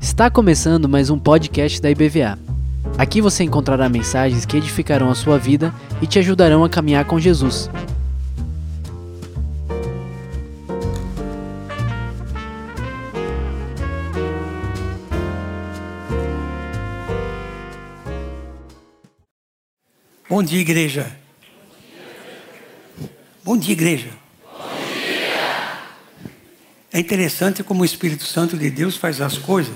Está começando mais um podcast da IBVA. Aqui você encontrará mensagens que edificarão a sua vida e te ajudarão a caminhar com Jesus. Bom dia, igreja. Bom dia, igreja. É interessante como o Espírito Santo de Deus faz as coisas.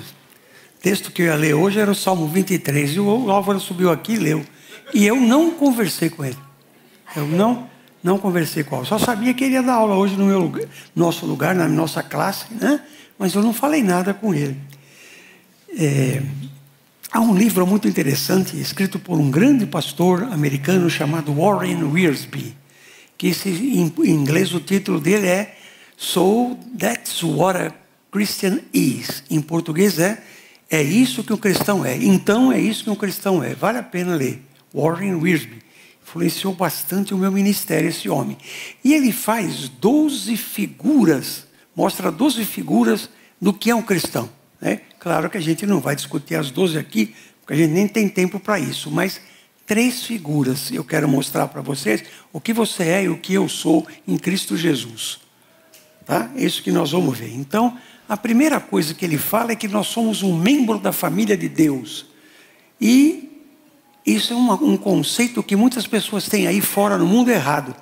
O texto que eu ia ler hoje era o Salmo 23, e o Álvaro subiu aqui e leu. E eu não conversei com ele. Eu não, não conversei com ele. Só sabia que ele ia dar aula hoje no meu lugar, nosso lugar, na nossa classe, né? Mas eu não falei nada com ele. É, há um livro muito interessante, escrito por um grande pastor americano chamado Warren Wiersbe que esse, em inglês o título dele é So That's What a Christian Is. Em português é É isso que um cristão é. Então é isso que um cristão é. Vale a pena ler. Warren Wiersbe. Influenciou bastante o meu ministério, esse homem. E ele faz 12 figuras, mostra 12 figuras do que é um cristão. Né? Claro que a gente não vai discutir as 12 aqui, porque a gente nem tem tempo para isso, mas três figuras eu quero mostrar para vocês o que você é e o que eu sou em Cristo Jesus. Tá? É isso que nós vamos ver. Então, a primeira coisa que ele fala é que nós somos um membro da família de Deus. E isso é uma, um conceito que muitas pessoas têm aí fora no mundo errado.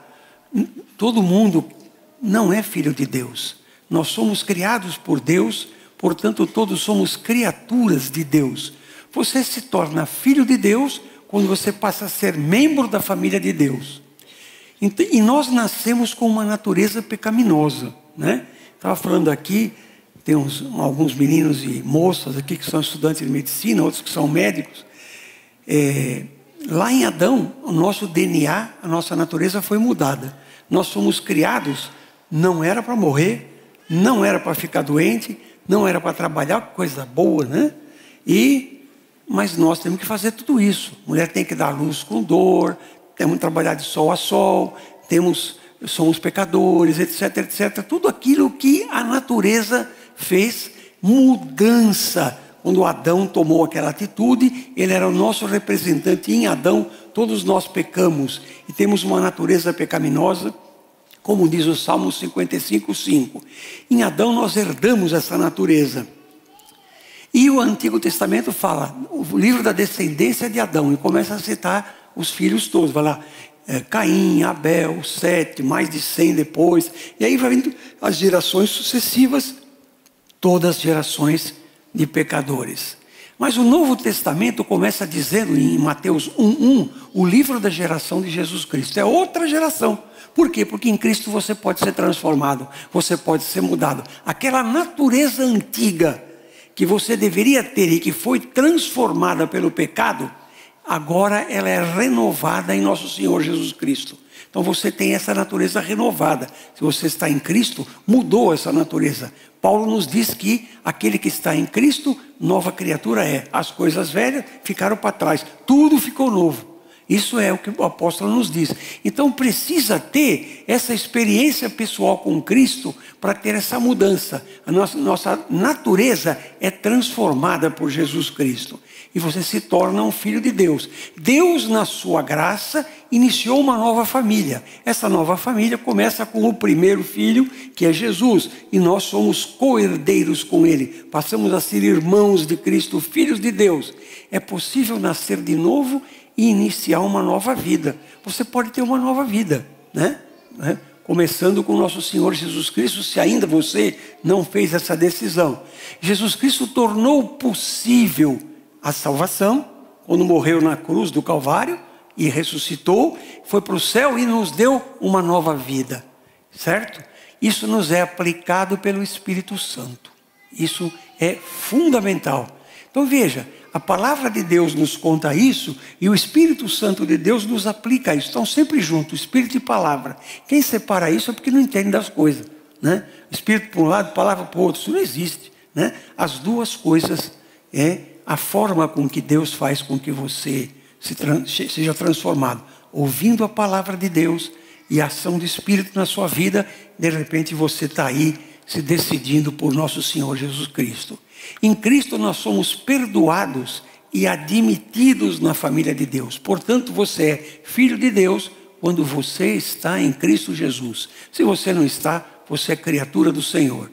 Todo mundo não é filho de Deus. Nós somos criados por Deus, portanto, todos somos criaturas de Deus. Você se torna filho de Deus quando você passa a ser membro da família de Deus. E nós nascemos com uma natureza pecaminosa, né? Estava falando aqui, tem uns, alguns meninos e moças aqui que são estudantes de medicina, outros que são médicos. É, lá em Adão, o nosso DNA, a nossa natureza foi mudada. Nós fomos criados, não era para morrer, não era para ficar doente, não era para trabalhar, coisa boa, né? E mas nós temos que fazer tudo isso. mulher tem que dar luz com dor, temos que trabalhar de sol a sol, temos, somos pecadores, etc, etc. Tudo aquilo que a natureza fez mudança. Quando Adão tomou aquela atitude, ele era o nosso representante. Em Adão, todos nós pecamos e temos uma natureza pecaminosa, como diz o Salmo 55, 5. Em Adão, nós herdamos essa natureza. E o Antigo Testamento fala, o livro da descendência de Adão, e começa a citar os filhos todos. Vai lá, é, Caim, Abel, Sete, mais de cem depois. E aí vai vindo as gerações sucessivas, todas gerações de pecadores. Mas o Novo Testamento começa dizendo em Mateus 1:1, o livro da geração de Jesus Cristo. É outra geração. Por quê? Porque em Cristo você pode ser transformado, você pode ser mudado. Aquela natureza antiga que você deveria ter e que foi transformada pelo pecado, agora ela é renovada em nosso Senhor Jesus Cristo. Então você tem essa natureza renovada. Se você está em Cristo, mudou essa natureza. Paulo nos diz que aquele que está em Cristo, nova criatura é. As coisas velhas ficaram para trás, tudo ficou novo. Isso é o que o apóstolo nos diz. Então precisa ter essa experiência pessoal com Cristo para ter essa mudança. A nossa, nossa natureza é transformada por Jesus Cristo. E você se torna um filho de Deus. Deus, na sua graça, iniciou uma nova família. Essa nova família começa com o primeiro filho, que é Jesus. E nós somos co-herdeiros com ele. Passamos a ser irmãos de Cristo, filhos de Deus. É possível nascer de novo e iniciar uma nova vida. Você pode ter uma nova vida, né? né? Começando com nosso Senhor Jesus Cristo, se ainda você não fez essa decisão. Jesus Cristo tornou possível a salvação, quando morreu na cruz do Calvário e ressuscitou, foi para o céu e nos deu uma nova vida, certo? Isso nos é aplicado pelo Espírito Santo. Isso é fundamental. Então veja, a palavra de Deus nos conta isso e o Espírito Santo de Deus nos aplica isso. Estão sempre juntos, Espírito e palavra. Quem separa isso é porque não entende das coisas. Né? Espírito para um lado, palavra para o outro. Isso não existe. Né? As duas coisas é a forma com que Deus faz com que você se seja transformado. Ouvindo a palavra de Deus, e a ação do Espírito na sua vida, de repente você está aí se decidindo por nosso Senhor Jesus Cristo. Em Cristo nós somos perdoados e admitidos na família de Deus. Portanto, você é filho de Deus quando você está em Cristo Jesus. Se você não está, você é criatura do Senhor.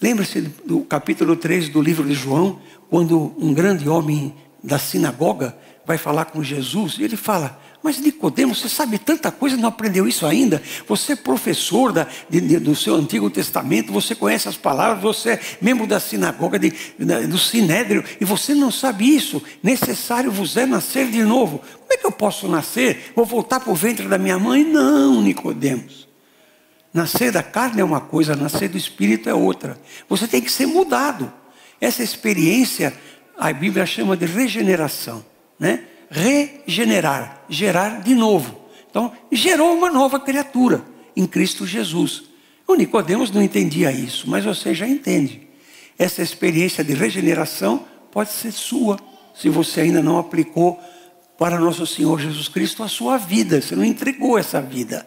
Lembre-se do capítulo 3 do livro de João, quando um grande homem da sinagoga vai falar com Jesus, e ele fala: Mas Nicodemos, você sabe tanta coisa, não aprendeu isso ainda? Você é professor da, de, de, do seu Antigo Testamento, você conhece as palavras, você é membro da sinagoga de, do Sinédrio, e você não sabe isso. Necessário vos é nascer de novo. Como é que eu posso nascer? Vou voltar para o ventre da minha mãe? Não, Nicodemos. Nascer da carne é uma coisa, nascer do espírito é outra. Você tem que ser mudado. Essa experiência, a Bíblia chama de regeneração, né? Regenerar, gerar de novo. Então, gerou uma nova criatura em Cristo Jesus. O Nicodemos não entendia isso, mas você já entende. Essa experiência de regeneração pode ser sua, se você ainda não aplicou para nosso Senhor Jesus Cristo a sua vida, você não entregou essa vida.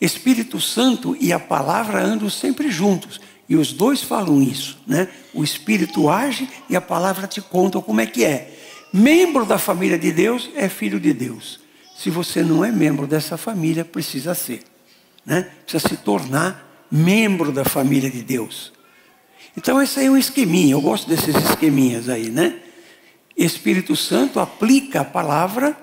Espírito Santo e a palavra andam sempre juntos. E os dois falam isso, né? O Espírito age e a palavra te conta como é que é. Membro da família de Deus é filho de Deus. Se você não é membro dessa família, precisa ser, né? Precisa se tornar membro da família de Deus. Então esse aí é um esqueminha. Eu gosto desses esqueminhas aí, né? Espírito Santo aplica a palavra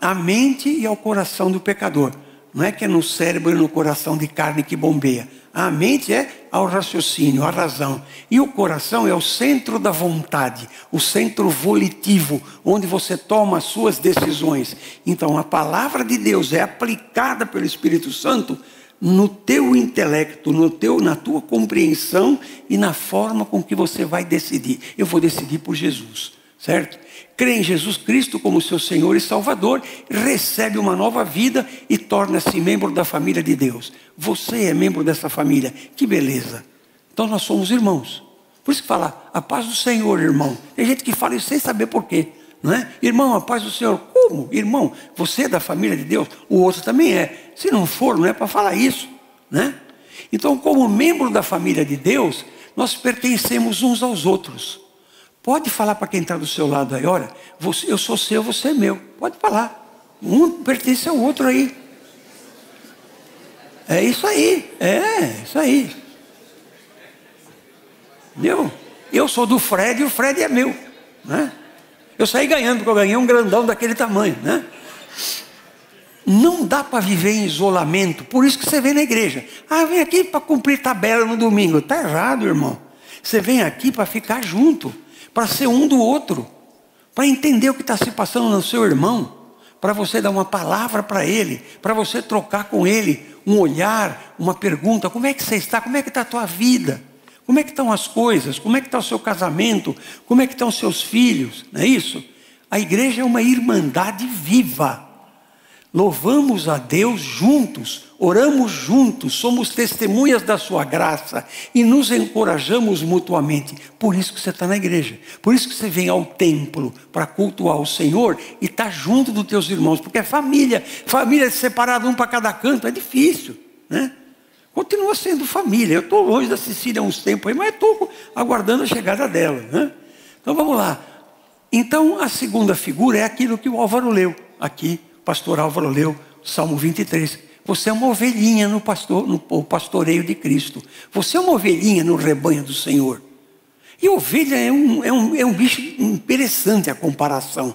à mente e ao coração do pecador. Não é que é no cérebro e no coração de carne que bombeia. A mente é ao raciocínio, à razão. E o coração é o centro da vontade, o centro volitivo, onde você toma as suas decisões. Então, a palavra de Deus é aplicada pelo Espírito Santo no teu intelecto, no teu, na tua compreensão e na forma com que você vai decidir. Eu vou decidir por Jesus, certo? crê em Jesus Cristo como seu Senhor e Salvador, recebe uma nova vida e torna-se membro da família de Deus. Você é membro dessa família, que beleza. Então nós somos irmãos. Por isso que fala, a paz do Senhor, irmão. Tem gente que fala isso sem saber porquê. Não é? Irmão, a paz do Senhor. Como? Irmão, você é da família de Deus, o outro também é. Se não for, não é para falar isso. Né? Então, como membro da família de Deus, nós pertencemos uns aos outros. Pode falar para quem está do seu lado aí, olha, você, eu sou seu, você é meu. Pode falar. Um pertence ao outro aí. É isso aí, é isso aí. Entendeu? Eu sou do Fred e o Fred é meu. Né? Eu saí ganhando, porque eu ganhei um grandão daquele tamanho. Né? Não dá para viver em isolamento, por isso que você vem na igreja. Ah, vem aqui para cumprir tabela no domingo. Está errado, irmão. Você vem aqui para ficar junto para ser um do outro, para entender o que está se passando no seu irmão, para você dar uma palavra para ele, para você trocar com ele um olhar, uma pergunta: como é que você está? Como é que está a tua vida? Como é que estão as coisas? Como é que está o seu casamento? Como é que estão os seus filhos? Não é isso? A igreja é uma irmandade viva. Louvamos a Deus juntos, oramos juntos, somos testemunhas da Sua graça e nos encorajamos mutuamente. Por isso que você está na igreja, por isso que você vem ao templo para cultuar o Senhor e está junto dos teus irmãos, porque é família, família separada um para cada canto é difícil, né? Continua sendo família. Eu estou longe da Sicília há uns tempos aí, mas estou aguardando a chegada dela, né? Então vamos lá. Então a segunda figura é aquilo que o Álvaro leu aqui pastor Álvaro leu Salmo 23. Você é uma ovelhinha no, pastor, no pastoreio de Cristo. Você é uma ovelhinha no rebanho do Senhor. E ovelha é um, é um, é um bicho interessante a comparação.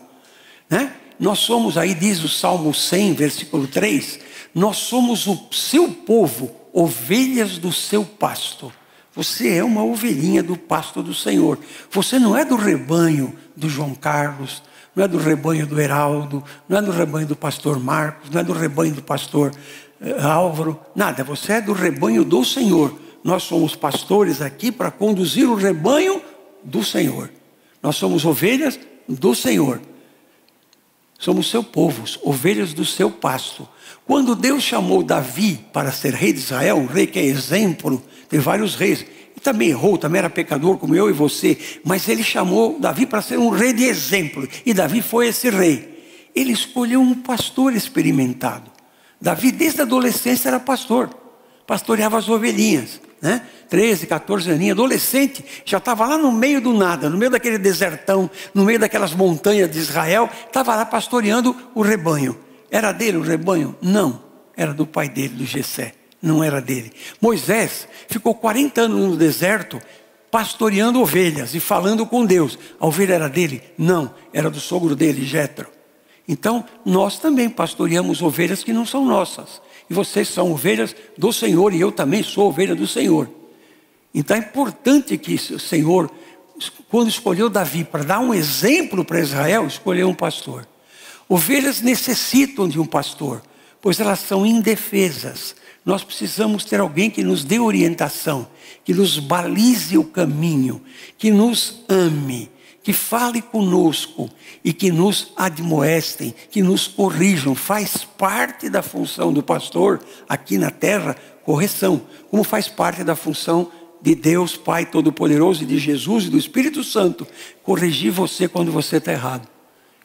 Né? Nós somos, aí diz o Salmo 100, versículo 3, nós somos o seu povo, ovelhas do seu pasto. Você é uma ovelhinha do pasto do Senhor. Você não é do rebanho do João Carlos, não é do rebanho do Heraldo, não é do rebanho do pastor Marcos, não é do rebanho do pastor eh, Álvaro, nada, você é do rebanho do Senhor. Nós somos pastores aqui para conduzir o rebanho do Senhor. Nós somos ovelhas do Senhor. Somos seu povo, ovelhas do seu pasto. Quando Deus chamou Davi para ser rei de Israel, um rei que é exemplo, tem vários reis, também errou, também era pecador como eu e você, mas ele chamou Davi para ser um rei de exemplo, e Davi foi esse rei. Ele escolheu um pastor experimentado. Davi, desde a adolescência, era pastor, pastoreava as ovelhinhas, né? 13, 14 aninhos, adolescente, já estava lá no meio do nada, no meio daquele desertão, no meio daquelas montanhas de Israel, estava lá pastoreando o rebanho. Era dele o rebanho? Não, era do pai dele, do Gessé, não era dele. Moisés ficou 40 anos no deserto, pastoreando ovelhas e falando com Deus. A ovelha era dele? Não, era do sogro dele, Jetro. Então, nós também pastoreamos ovelhas que não são nossas. E vocês são ovelhas do Senhor, e eu também sou ovelha do Senhor. Então é importante que o Senhor, quando escolheu Davi para dar um exemplo para Israel, escolheu um pastor. Ovelhas necessitam de um pastor, pois elas são indefesas. Nós precisamos ter alguém que nos dê orientação, que nos balize o caminho, que nos ame, que fale conosco e que nos admoestem, que nos corrijam. Faz parte da função do pastor aqui na terra correção, como faz parte da função de Deus Pai Todo-Poderoso e de Jesus e do Espírito Santo corrigir você quando você está errado.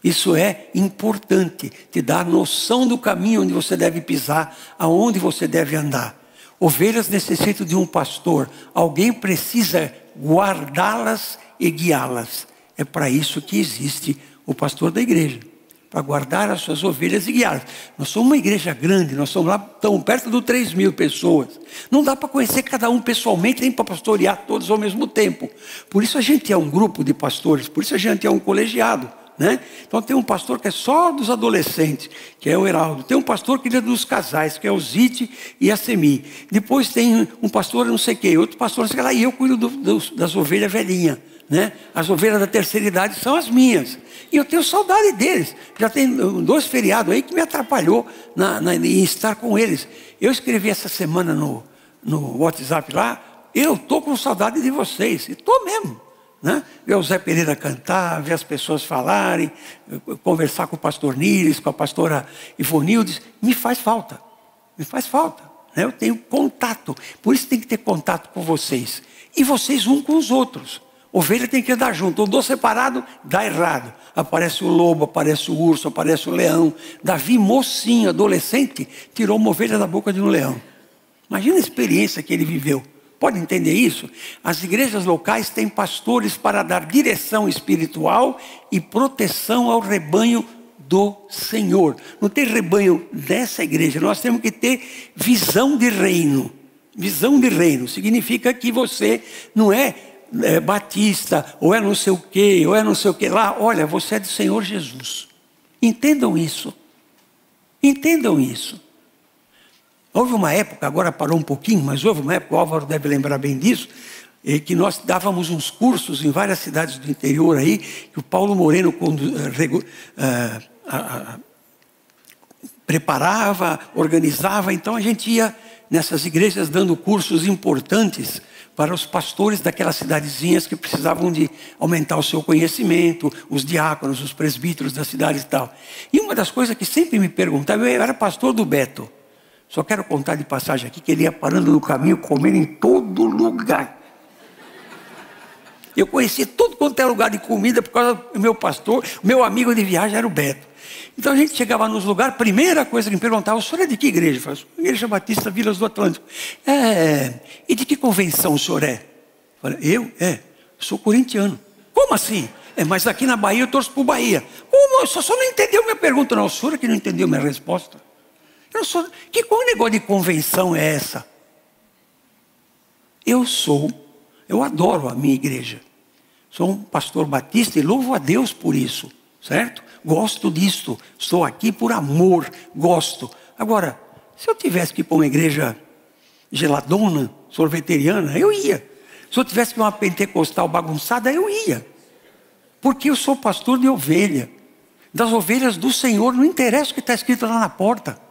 Isso é importante, te dar noção do caminho onde você deve pisar, aonde você deve andar. Ovelhas necessitam de um pastor, alguém precisa guardá-las e guiá-las. É para isso que existe o pastor da igreja para guardar as suas ovelhas e guiá-las. Nós somos uma igreja grande, nós somos lá tão perto de 3 mil pessoas. Não dá para conhecer cada um pessoalmente, nem para pastorear todos ao mesmo tempo. Por isso a gente é um grupo de pastores, por isso a gente é um colegiado. Né? Então tem um pastor que é só dos adolescentes, que é o Heraldo. Tem um pastor que é dos casais, que é o Zite e a Semi. Depois tem um pastor não sei quê, outro pastor não sei lá, e eu cuido do, do, das ovelhas velhinhas. Né? As ovelhas da terceira idade são as minhas. E eu tenho saudade deles. Já tem dois feriados aí que me atrapalhou na, na, em estar com eles. Eu escrevi essa semana no, no WhatsApp lá, eu estou com saudade de vocês. E estou mesmo. Né? Ver o Zé Pereira cantar, ver as pessoas falarem, conversar com o pastor Nires, com a pastora Ivonildes, me faz falta. Me faz falta. Né? Eu tenho contato. Por isso tem que ter contato com vocês. E vocês um com os outros. Ovelha tem que andar junto. Andou separado, dá errado. Aparece o lobo, aparece o urso, aparece o leão. Davi, mocinho, adolescente, tirou uma ovelha da boca de um leão. Imagina a experiência que ele viveu. Pode entender isso? As igrejas locais têm pastores para dar direção espiritual e proteção ao rebanho do Senhor. Não tem rebanho dessa igreja, nós temos que ter visão de reino. Visão de reino significa que você não é, é batista, ou é não sei o quê, ou é não sei o que lá. Olha, você é do Senhor Jesus. Entendam isso. Entendam isso. Houve uma época, agora parou um pouquinho, mas houve uma época, o Álvaro deve lembrar bem disso, que nós dávamos uns cursos em várias cidades do interior aí, que o Paulo Moreno uh, uh, preparava, organizava, então a gente ia nessas igrejas dando cursos importantes para os pastores daquelas cidadezinhas que precisavam de aumentar o seu conhecimento, os diáconos, os presbíteros da cidade e tal. E uma das coisas que sempre me perguntavam, eu era pastor do Beto. Só quero contar de passagem aqui que ele ia parando no caminho, comendo em todo lugar. Eu conhecia tudo quanto é lugar de comida por causa do meu pastor, meu amigo de viagem era o Beto. Então a gente chegava nos lugares, primeira coisa que me perguntava, o senhor é de que igreja? Eu falei, Igreja Batista Vilas do Atlântico. É, e de que convenção o senhor é? Eu falei, eu? É, sou corintiano. Como assim? É, mas aqui na Bahia eu torço por Bahia. Como? O senhor só não entendeu minha pergunta, não. O senhor é que não entendeu minha resposta. Eu sou, que qual negócio de convenção é essa? Eu sou, eu adoro a minha igreja. Sou um pastor batista e louvo a Deus por isso, certo? Gosto disto, estou aqui por amor, gosto. Agora, se eu tivesse que ir para uma igreja geladona, sorveteriana, eu ia. Se eu tivesse que ir para uma pentecostal bagunçada, eu ia. Porque eu sou pastor de ovelha. Das ovelhas do Senhor, não interessa o que está escrito lá na porta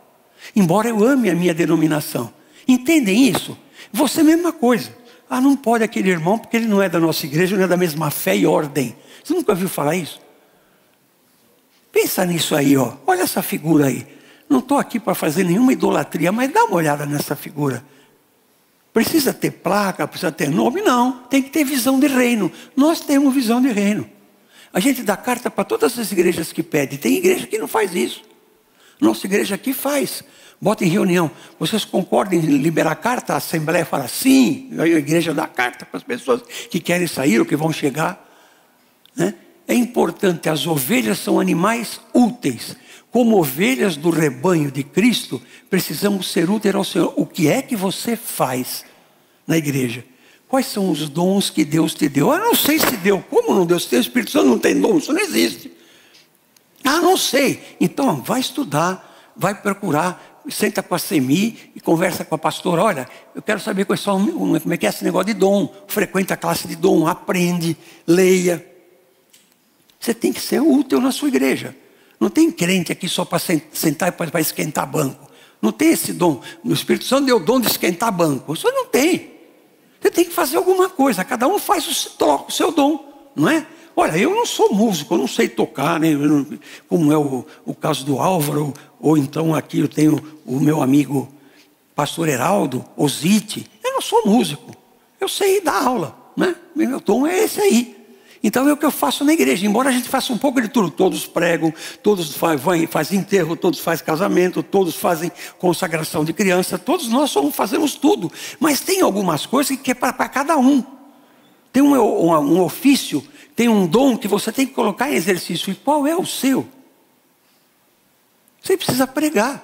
embora eu ame a minha denominação. Entendem isso? Você mesma coisa. Ah, não pode aquele irmão porque ele não é da nossa igreja, não é da mesma fé e ordem. Você nunca ouviu falar isso? Pensa nisso aí, ó. Olha essa figura aí. Não estou aqui para fazer nenhuma idolatria, mas dá uma olhada nessa figura. Precisa ter placa, precisa ter nome? Não. Tem que ter visão de reino. Nós temos visão de reino. A gente dá carta para todas as igrejas que pedem. Tem igreja que não faz isso. Nossa igreja aqui faz. Bota em reunião. Vocês concordam em liberar carta? A Assembleia fala sim. A igreja dá carta para as pessoas que querem sair ou que vão chegar. Né? É importante, as ovelhas são animais úteis. Como ovelhas do rebanho de Cristo, precisamos ser úteis ao Senhor. O que é que você faz na igreja? Quais são os dons que Deus te deu? Eu não sei se deu. Como não deu? Se tem o Espírito Santo não tem dom, isso não existe. Ah, não sei. Então, vai estudar, vai procurar, senta com a SEMI e conversa com a pastora. Olha, eu quero saber são, como é que é esse negócio de dom. Frequenta a classe de dom, aprende, leia. Você tem que ser útil na sua igreja. Não tem crente aqui só para sentar e para esquentar banco. Não tem esse dom. O Espírito Santo deu o dom de esquentar banco. Isso não tem. Você tem que fazer alguma coisa. Cada um faz o seu dom, não é? Olha, eu não sou músico, eu não sei tocar, né? como é o, o caso do Álvaro, ou então aqui eu tenho o meu amigo pastor Heraldo, Osite. Eu não sou músico, eu sei dar aula, né? Meu dom é esse aí. Então é o que eu faço na igreja, embora a gente faça um pouco de tudo, todos pregam, todos fazem faz enterro, todos fazem casamento, todos fazem consagração de criança, todos nós somos, fazemos tudo, mas tem algumas coisas que é para cada um. Tem um, um, um ofício tem um dom que você tem que colocar em exercício. E qual é o seu? Você precisa pregar.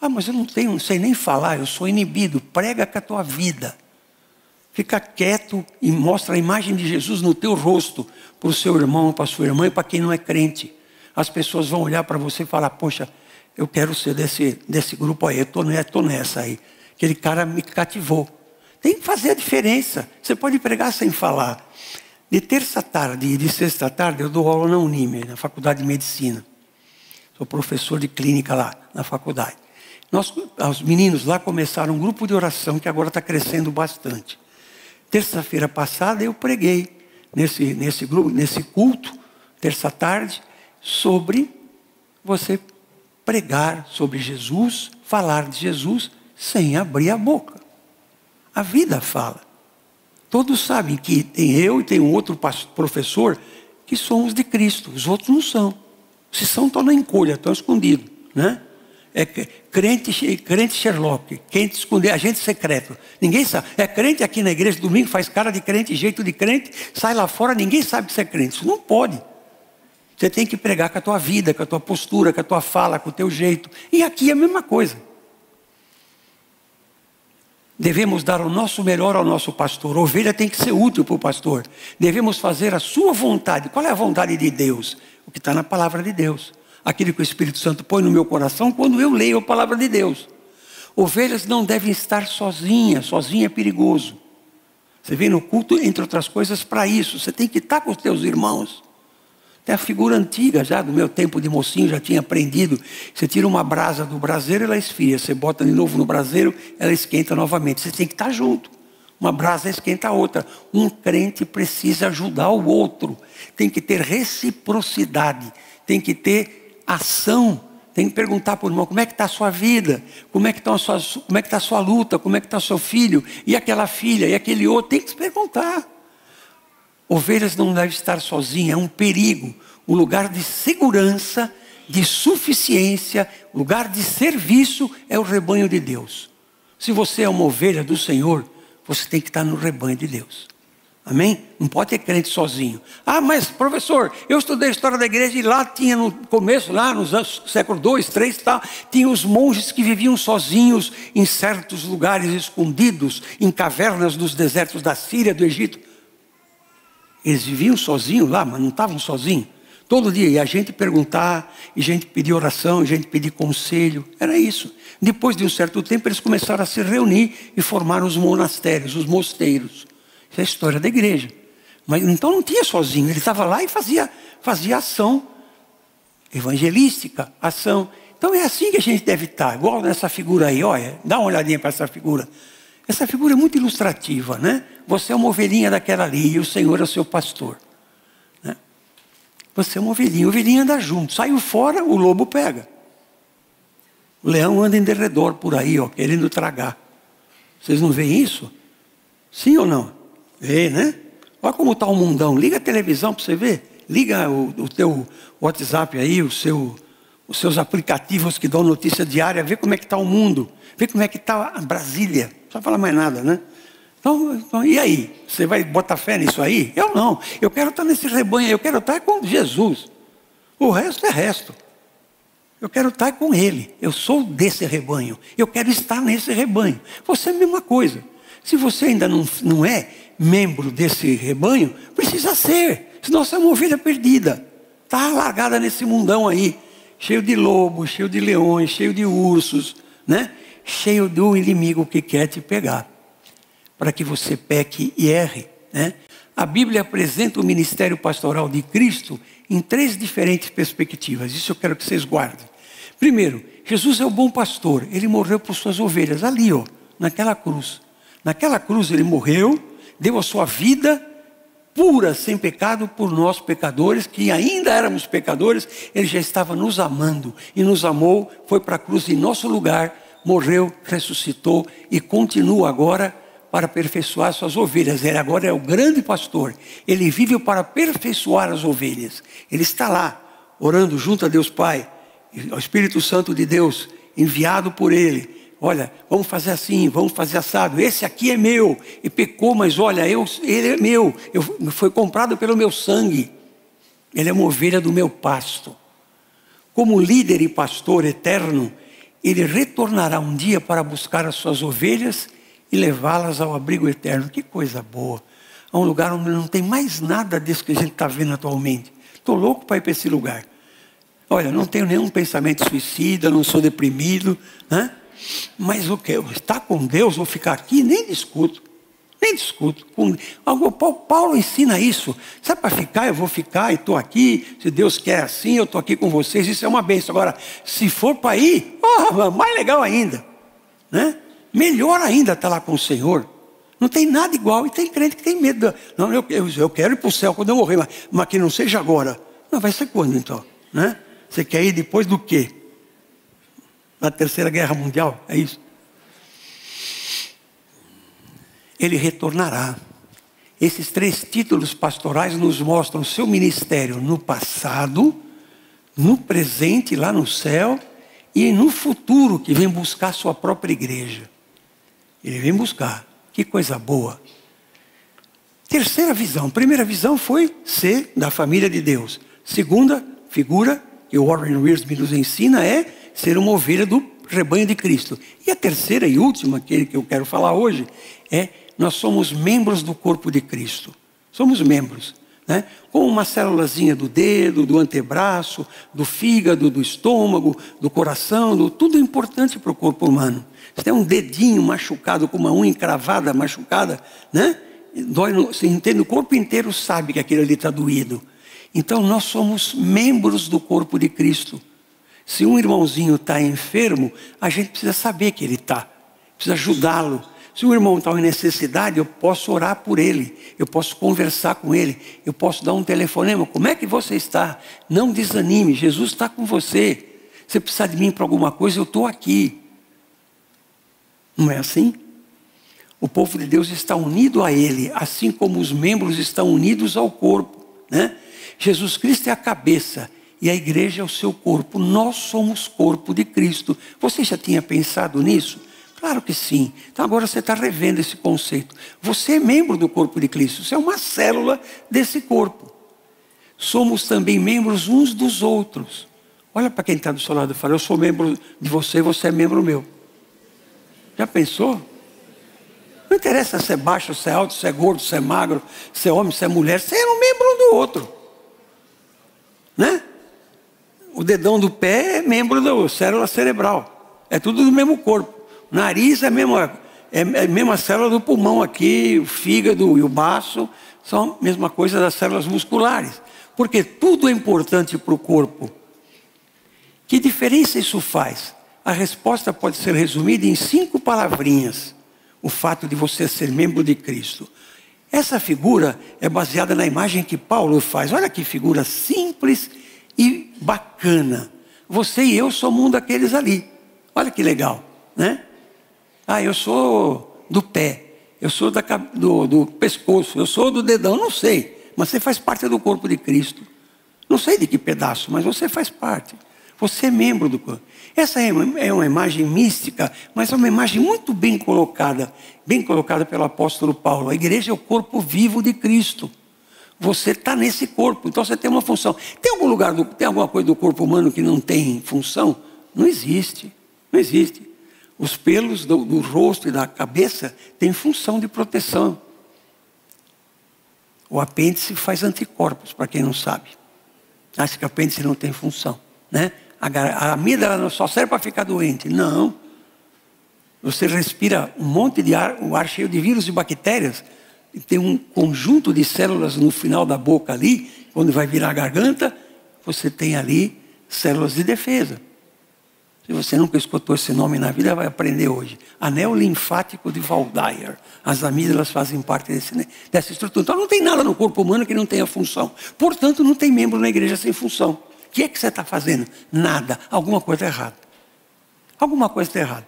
Ah, mas eu não tenho, não sei nem falar, eu sou inibido. Prega com a tua vida. Fica quieto e mostra a imagem de Jesus no teu rosto para o seu irmão, para a sua irmã e para quem não é crente. As pessoas vão olhar para você e falar: Poxa, eu quero ser desse, desse grupo aí, eu estou nessa aí. Aquele cara me cativou. Tem que fazer a diferença. Você pode pregar sem falar. De terça tarde e de sexta tarde eu dou aula na Unime, na Faculdade de Medicina. Sou professor de clínica lá, na faculdade. Nós, os meninos lá começaram um grupo de oração que agora está crescendo bastante. Terça-feira passada eu preguei nesse, nesse grupo, nesse culto, terça tarde, sobre você pregar sobre Jesus, falar de Jesus sem abrir a boca. A vida fala. Todos sabem que tem eu e tem um outro professor que somos de Cristo, os outros não são. Se são, estão na encolha, estão escondidos. Né? É crente, crente Sherlock, crente esconder, agente secreto. Ninguém sabe. É crente aqui na igreja domingo, faz cara de crente, jeito de crente, sai lá fora, ninguém sabe que você é crente. Isso não pode. Você tem que pregar com a tua vida, com a tua postura, com a tua fala, com o teu jeito. E aqui é a mesma coisa. Devemos dar o nosso melhor ao nosso pastor. A ovelha tem que ser útil para o pastor. Devemos fazer a sua vontade. Qual é a vontade de Deus? O que está na palavra de Deus. Aquilo que o Espírito Santo põe no meu coração quando eu leio a palavra de Deus. Ovelhas não devem estar sozinhas. Sozinha é perigoso. Você vem no culto, entre outras coisas, para isso. Você tem que estar com os teus irmãos. Tem a figura antiga já, do meu tempo de mocinho, já tinha aprendido. Você tira uma brasa do braseiro, ela esfria. Você bota de novo no braseiro, ela esquenta novamente. Você tem que estar junto. Uma brasa esquenta a outra. Um crente precisa ajudar o outro. Tem que ter reciprocidade. Tem que ter ação. Tem que perguntar para o irmão como é que está a sua vida, como é que está a sua, como é que está a sua luta, como é que está o seu filho, e aquela filha, e aquele outro. Tem que se perguntar. Ovelhas não devem estar sozinhas, é um perigo. O lugar de segurança, de suficiência, lugar de serviço é o rebanho de Deus. Se você é uma ovelha do Senhor, você tem que estar no rebanho de Deus. Amém? Não pode ter crente sozinho. Ah, mas professor, eu estudei a história da igreja e lá tinha no começo, lá nos anos século 2, 3 tal, tinha os monges que viviam sozinhos em certos lugares escondidos, em cavernas dos desertos da Síria, do Egito. Eles viviam sozinhos lá, mas não estavam sozinhos. Todo dia, e a gente perguntar, e a gente pedir oração, a gente pedir conselho, era isso. Depois de um certo tempo, eles começaram a se reunir e formaram os monastérios, os mosteiros. Isso é a história da igreja. Mas então não tinha sozinho, ele estava lá e fazia, fazia ação evangelística, ação. Então é assim que a gente deve estar, igual nessa figura aí, olha, dá uma olhadinha para essa figura. Essa figura é muito ilustrativa, né? Você é uma ovelhinha daquela ali e o Senhor é o seu pastor. Né? Você é uma ovelhinha, a ovelhinha anda junto. Saiu fora, o lobo pega. O leão anda em derredor por aí, ó, querendo tragar. Vocês não veem isso? Sim ou não? Vê, né? Olha como está o mundão. Liga a televisão para você ver. Liga o, o teu WhatsApp aí, o seu, os seus aplicativos que dão notícia diária, vê como é que está o mundo, vê como é que está a Brasília. Não precisa falar mais nada, né? Então, então, e aí? Você vai botar fé nisso aí? Eu não. Eu quero estar nesse rebanho, eu quero estar com Jesus. O resto é resto. Eu quero estar com Ele. Eu sou desse rebanho. Eu quero estar nesse rebanho. Você é a mesma coisa. Se você ainda não, não é membro desse rebanho, precisa ser. Senão você é uma ovelha perdida. Está largada nesse mundão aí. Cheio de lobos, cheio de leões, cheio de ursos, né? Cheio do inimigo que quer te pegar. Para que você peque e erre. Né? A Bíblia apresenta o ministério pastoral de Cristo em três diferentes perspectivas. Isso eu quero que vocês guardem. Primeiro, Jesus é o bom pastor. Ele morreu por suas ovelhas, ali, ó, naquela cruz. Naquela cruz ele morreu, deu a sua vida pura, sem pecado, por nós pecadores, que ainda éramos pecadores, ele já estava nos amando e nos amou, foi para a cruz em nosso lugar, morreu, ressuscitou e continua agora para aperfeiçoar suas ovelhas. Ele agora é o grande pastor. Ele vive para aperfeiçoar as ovelhas. Ele está lá, orando junto a Deus Pai, ao Espírito Santo de Deus, enviado por Ele. Olha, vamos fazer assim, vamos fazer assado. Esse aqui é meu. E pecou, mas olha, eu, ele é meu. Eu, foi comprado pelo meu sangue. Ele é uma ovelha do meu pasto. Como líder e pastor eterno, ele retornará um dia para buscar as suas ovelhas e levá-las ao abrigo eterno. Que coisa boa. A um lugar onde não tem mais nada disso que a gente está vendo atualmente. Estou louco para ir para esse lugar. Olha, não tenho nenhum pensamento suicida, não sou deprimido, né? mas o que? Estar com Deus ou ficar aqui, nem discuto. Nem discuto. Paulo ensina isso. Sabe para ficar, eu vou ficar e estou aqui. Se Deus quer assim, eu estou aqui com vocês. Isso é uma bênção. Agora, se for para ir, oh, mais legal ainda. Né? Melhor ainda estar tá lá com o Senhor. Não tem nada igual. E tem crente que tem medo. Não, eu, eu quero ir para o céu quando eu morrer, mas, mas que não seja agora. Não, vai ser quando então? Né? Você quer ir depois do quê? Na terceira guerra mundial? É isso? Ele retornará. Esses três títulos pastorais nos mostram seu ministério no passado, no presente, lá no céu, e no futuro, que vem buscar sua própria igreja. Ele vem buscar. Que coisa boa. Terceira visão. Primeira visão foi ser da família de Deus. Segunda figura que o Warren Wiersbe nos ensina é ser uma ovelha do rebanho de Cristo. E a terceira e última, aquele que eu quero falar hoje, é nós somos membros do corpo de Cristo. Somos membros. Né? Com uma célulazinha do dedo, do antebraço, do fígado, do estômago, do coração, do, tudo é importante para o corpo humano. Se tem um dedinho machucado, com uma unha encravada, machucada, né? Dói no, entende, o corpo inteiro sabe que aquilo ali está doído. Então nós somos membros do corpo de Cristo. Se um irmãozinho está enfermo, a gente precisa saber que ele está, precisa ajudá-lo. Se um irmão está em necessidade, eu posso orar por ele, eu posso conversar com ele, eu posso dar um telefonema. Como é que você está? Não desanime, Jesus está com você. Você precisa de mim para alguma coisa, eu estou aqui. Não é assim? O povo de Deus está unido a Ele, assim como os membros estão unidos ao corpo. Né? Jesus Cristo é a cabeça e a igreja é o seu corpo. Nós somos corpo de Cristo. Você já tinha pensado nisso? Claro que sim. Então agora você está revendo esse conceito. Você é membro do corpo de Cristo. Você é uma célula desse corpo. Somos também membros uns dos outros. Olha para quem está do seu lado e fala: Eu sou membro de você, você é membro meu. Já pensou? Não interessa se é baixo, se é alto, se é gordo, se é magro, se é homem, se é mulher. Você é um membro um do outro. Né? O dedão do pé é membro da célula cerebral. É tudo do mesmo corpo. Nariz é a mesma, é, é a mesma célula do pulmão aqui, o fígado e o baço são a mesma coisa das células musculares. Porque tudo é importante para o corpo. Que diferença isso faz? A resposta pode ser resumida em cinco palavrinhas: o fato de você ser membro de Cristo. Essa figura é baseada na imagem que Paulo faz. Olha que figura simples e bacana. Você e eu somos um daqueles ali. Olha que legal, né? Ah, eu sou do pé, eu sou da, do, do pescoço, eu sou do dedão, não sei. Mas você faz parte do corpo de Cristo. Não sei de que pedaço, mas você faz parte. Você é membro do corpo. Essa é uma, é imagem mística, mas é uma imagem muito bem colocada, bem colocada pelo apóstolo Paulo. A igreja é o corpo vivo de Cristo. Você está nesse corpo, então você tem uma função. Tem algum lugar, do, tem alguma coisa do corpo humano que não tem função? Não existe. Não existe. Os pelos do, do rosto e da cabeça têm função de proteção. O apêndice faz anticorpos, para quem não sabe. Acha que o apêndice não tem função. Né? A, a amígdala só serve para ficar doente. Não. Você respira um monte de ar, o ar cheio de vírus e bactérias, e tem um conjunto de células no final da boca ali, quando vai virar a garganta, você tem ali células de defesa. Se você nunca escutou esse nome na vida, vai aprender hoje. Anel linfático de Waldeyer. As amígdalas fazem parte desse, dessa estrutura. Então não tem nada no corpo humano que não tenha função. Portanto, não tem membro na igreja sem função. O que é que você está fazendo? Nada. Alguma coisa errada. Alguma coisa está errada.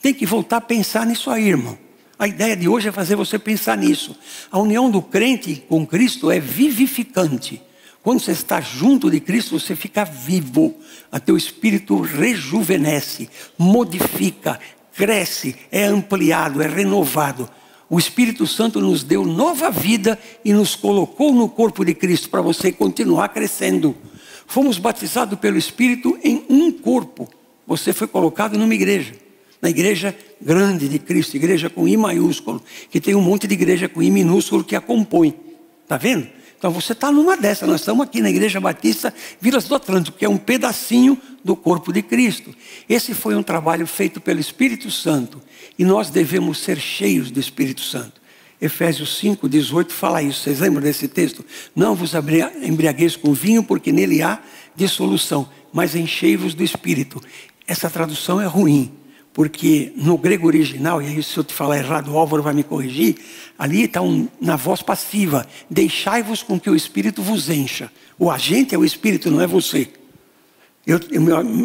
Tem que voltar a pensar nisso aí, irmão. A ideia de hoje é fazer você pensar nisso. A união do crente com Cristo é vivificante. Quando você está junto de Cristo, você fica vivo. A teu espírito rejuvenesce, modifica, cresce, é ampliado, é renovado. O Espírito Santo nos deu nova vida e nos colocou no corpo de Cristo para você continuar crescendo. Fomos batizados pelo Espírito em um corpo. Você foi colocado numa igreja. Na igreja grande de Cristo, igreja com I maiúsculo, que tem um monte de igreja com I minúsculo que a compõe. Está vendo? Então você está numa dessas. Nós estamos aqui na Igreja Batista Vilas do Atlântico, que é um pedacinho do corpo de Cristo. Esse foi um trabalho feito pelo Espírito Santo e nós devemos ser cheios do Espírito Santo. Efésios 5, 18 fala isso. Vocês lembram desse texto? Não vos embriagueis com vinho, porque nele há dissolução, mas enchei-vos do Espírito. Essa tradução é ruim porque no grego original, e aí se eu te falar errado, o Álvaro vai me corrigir, ali está um, na voz passiva, deixai-vos com que o Espírito vos encha. O agente é o Espírito, não é você. Eu,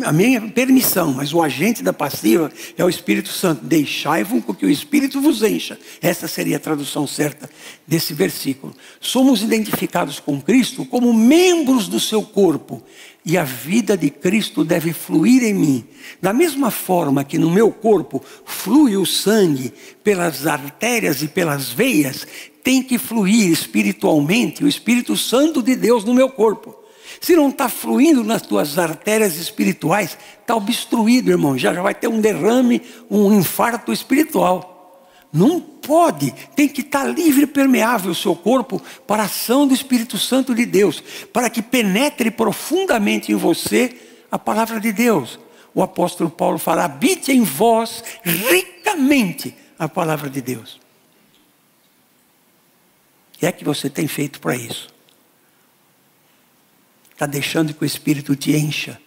a minha permissão, mas o agente da passiva é o Espírito Santo. Deixai-vos com que o Espírito vos encha. Essa seria a tradução certa desse versículo. Somos identificados com Cristo como membros do seu corpo. E a vida de Cristo deve fluir em mim. Da mesma forma que no meu corpo flui o sangue pelas artérias e pelas veias, tem que fluir espiritualmente o Espírito Santo de Deus no meu corpo. Se não está fluindo nas tuas artérias espirituais, está obstruído, irmão. Já, já vai ter um derrame, um infarto espiritual. Não pode, tem que estar livre e permeável o seu corpo para a ação do Espírito Santo de Deus, para que penetre profundamente em você a palavra de Deus. O apóstolo Paulo fala: habite em vós ricamente a palavra de Deus. O que é que você tem feito para isso? Está deixando que o Espírito te encha.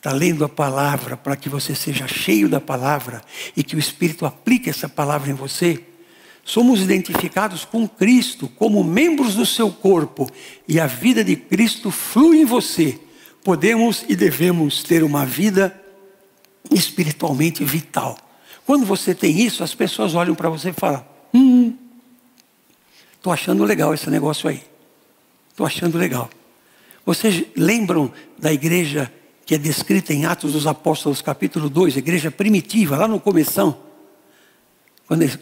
Está lendo a palavra para que você seja cheio da palavra e que o Espírito aplique essa palavra em você. Somos identificados com Cristo como membros do seu corpo e a vida de Cristo flui em você. Podemos e devemos ter uma vida espiritualmente vital. Quando você tem isso, as pessoas olham para você e falam: Hum, estou achando legal esse negócio aí. Estou achando legal. Vocês lembram da igreja que é descrita em Atos dos Apóstolos, capítulo 2, igreja primitiva, lá no começo? Quando ele,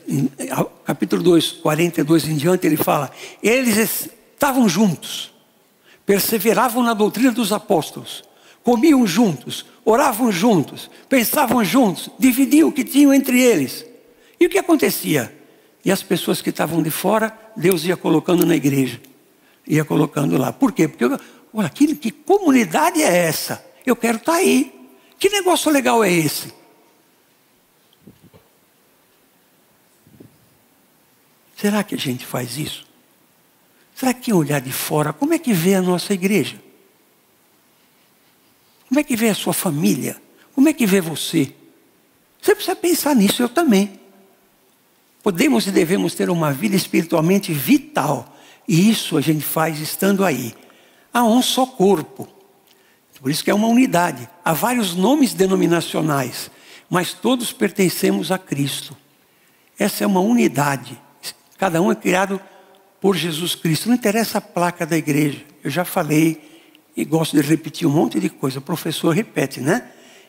capítulo 2, 42 em diante, ele fala: eles estavam juntos, perseveravam na doutrina dos apóstolos, comiam juntos, oravam juntos, pensavam juntos, dividiam o que tinham entre eles. E o que acontecia? E as pessoas que estavam de fora, Deus ia colocando na igreja, ia colocando lá. Por quê? Porque Olha, que, que comunidade é essa? Eu quero estar tá aí. Que negócio legal é esse? Será que a gente faz isso? Será que olhar de fora, como é que vê a nossa igreja? Como é que vê a sua família? Como é que vê você? Você precisa pensar nisso, eu também. Podemos e devemos ter uma vida espiritualmente vital. E isso a gente faz estando aí há um só corpo. Por isso que é uma unidade. Há vários nomes denominacionais, mas todos pertencemos a Cristo. Essa é uma unidade. Cada um é criado por Jesus Cristo. Não interessa a placa da igreja. Eu já falei e gosto de repetir um monte de coisa. O professor repete, né?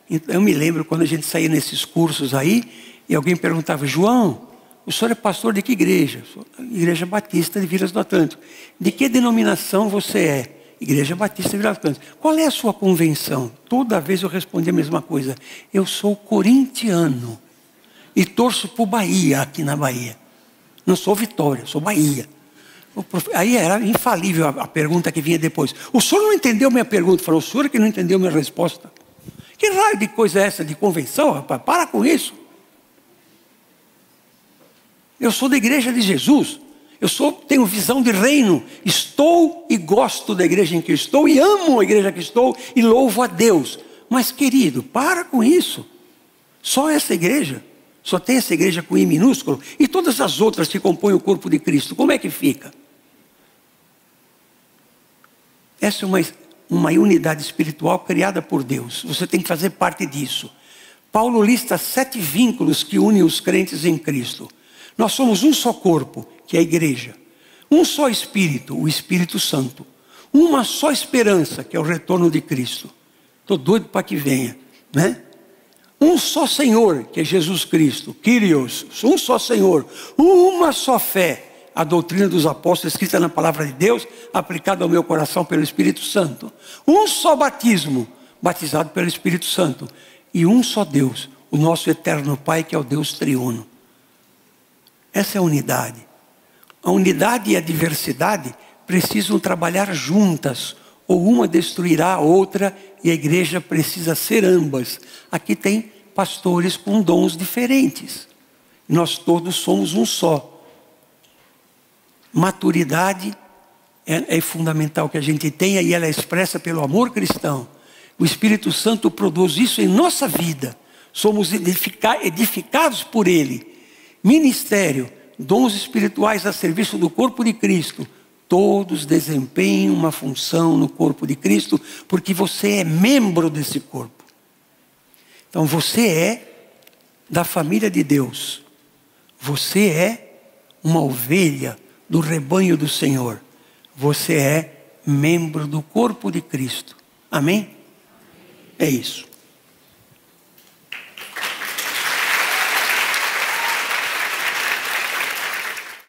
Então, eu me lembro quando a gente saía nesses cursos aí e alguém perguntava, João, o senhor é pastor de que igreja? Igreja Batista de Vilas do Atlântico. De que denominação você é? Igreja Batista do Atlântico. Qual é a sua convenção? Toda vez eu respondia a mesma coisa. Eu sou corintiano e torço o Bahia, aqui na Bahia. Não sou Vitória, sou Bahia. Aí era infalível a pergunta que vinha depois. O senhor não entendeu minha pergunta? Falou, o senhor é que não entendeu minha resposta. Que raio de coisa é essa de convenção, rapaz? Para com isso. Eu sou da igreja de Jesus. Eu sou, tenho visão de reino. Estou e gosto da igreja em que estou e amo a igreja que estou e louvo a Deus. Mas, querido, para com isso. Só essa igreja, só tem essa igreja com I minúsculo e todas as outras que compõem o corpo de Cristo. Como é que fica? Essa é uma, uma unidade espiritual criada por Deus. Você tem que fazer parte disso. Paulo lista sete vínculos que unem os crentes em Cristo. Nós somos um só corpo, que é a igreja. Um só Espírito, o Espírito Santo. Uma só esperança, que é o retorno de Cristo. Estou doido para que venha, né? Um só Senhor, que é Jesus Cristo, Kyrios, um só Senhor, uma só fé, a doutrina dos apóstolos escrita na palavra de Deus, aplicada ao meu coração pelo Espírito Santo. Um só batismo, batizado pelo Espírito Santo. E um só Deus, o nosso eterno Pai, que é o Deus triuno. Essa é a unidade. A unidade e a diversidade precisam trabalhar juntas, ou uma destruirá a outra, e a igreja precisa ser ambas. Aqui tem pastores com dons diferentes. Nós todos somos um só. Maturidade é, é fundamental que a gente tenha e ela é expressa pelo amor cristão. O Espírito Santo produz isso em nossa vida. Somos edificados por Ele ministério, dons espirituais a serviço do corpo de Cristo, todos desempenham uma função no corpo de Cristo, porque você é membro desse corpo. Então você é da família de Deus. Você é uma ovelha do rebanho do Senhor. Você é membro do corpo de Cristo. Amém? É isso.